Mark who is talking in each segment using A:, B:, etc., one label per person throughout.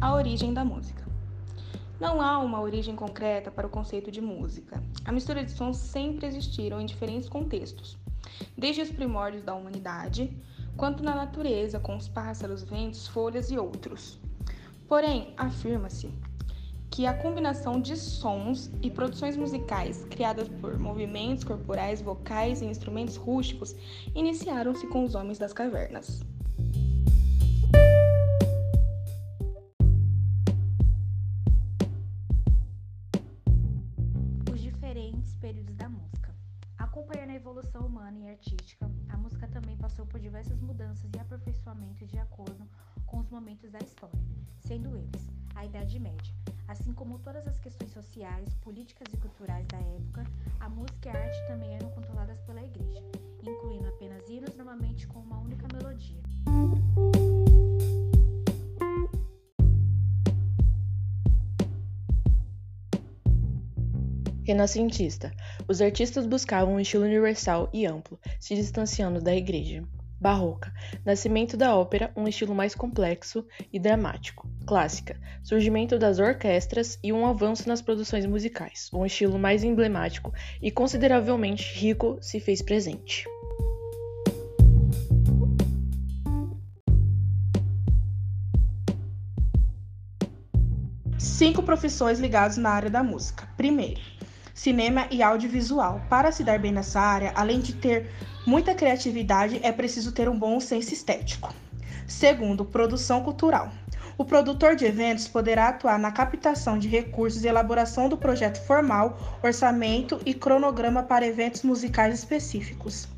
A: A origem da música. Não há uma origem concreta para o conceito de música. A mistura de sons sempre existiram em diferentes contextos, desde os primórdios da humanidade, quanto na natureza, com os pássaros, ventos, folhas e outros. Porém, afirma-se que a combinação de sons e produções musicais criadas por movimentos corporais, vocais e instrumentos rústicos iniciaram-se com os homens das cavernas.
B: Períodos da música. Acompanhando a evolução humana e artística, a música também passou por diversas mudanças e aperfeiçoamentos de acordo com os momentos da história, sendo eles a Idade Média, Assim como todas as questões sociais, políticas e culturais da época,
C: Renascentista. Os artistas buscavam um estilo universal e amplo, se distanciando da igreja. Barroca. Nascimento da ópera, um estilo mais complexo e dramático. Clássica. Surgimento das orquestras e um avanço nas produções musicais. Um estilo mais emblemático e consideravelmente rico se fez presente.
A: Cinco profissões ligadas na área da música. Primeiro, cinema e audiovisual. Para se dar bem nessa área, além de ter muita criatividade, é preciso ter um bom senso estético. Segundo, produção cultural. O produtor de eventos poderá atuar na captação de recursos e elaboração do projeto formal, orçamento e cronograma para eventos musicais específicos.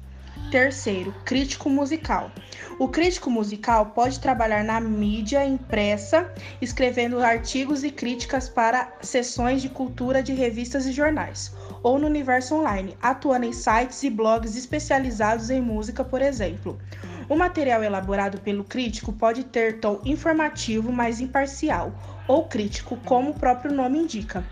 A: Terceiro, crítico musical. O crítico musical pode trabalhar na mídia impressa, escrevendo artigos e críticas para sessões de cultura de revistas e jornais, ou no universo online, atuando em sites e blogs especializados em música, por exemplo. O material elaborado pelo crítico pode ter tom informativo, mas imparcial, ou crítico, como o próprio nome indica.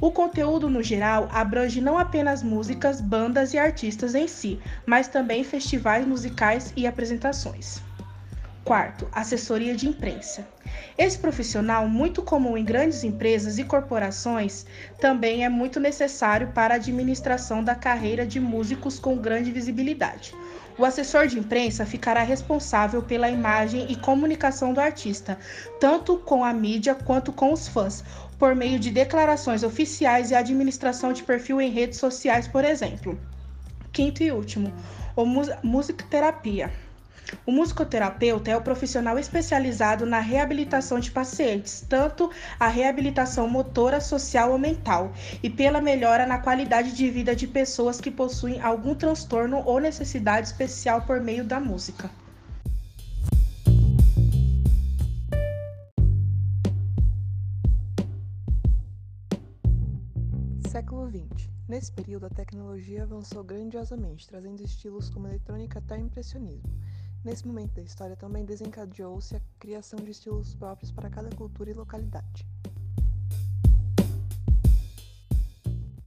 A: O conteúdo, no geral, abrange não apenas músicas, bandas e artistas em si, mas também festivais musicais e apresentações. Quarto, assessoria de imprensa. Esse profissional, muito comum em grandes empresas e corporações, também é muito necessário para a administração da carreira de músicos com grande visibilidade. O assessor de imprensa ficará responsável pela imagem e comunicação do artista, tanto com a mídia quanto com os fãs, por meio de declarações oficiais e administração de perfil em redes sociais, por exemplo. Quinto e último, o musicoterapia. O musicoterapeuta é o profissional especializado na reabilitação de pacientes, tanto a reabilitação motora, social ou mental, e pela melhora na qualidade de vida de pessoas que possuem algum transtorno ou necessidade especial por meio da música.
D: Século XX. Nesse período, a tecnologia avançou grandiosamente, trazendo estilos como eletrônica até impressionismo. Nesse momento da história também desencadeou-se a criação de estilos próprios para cada cultura e localidade.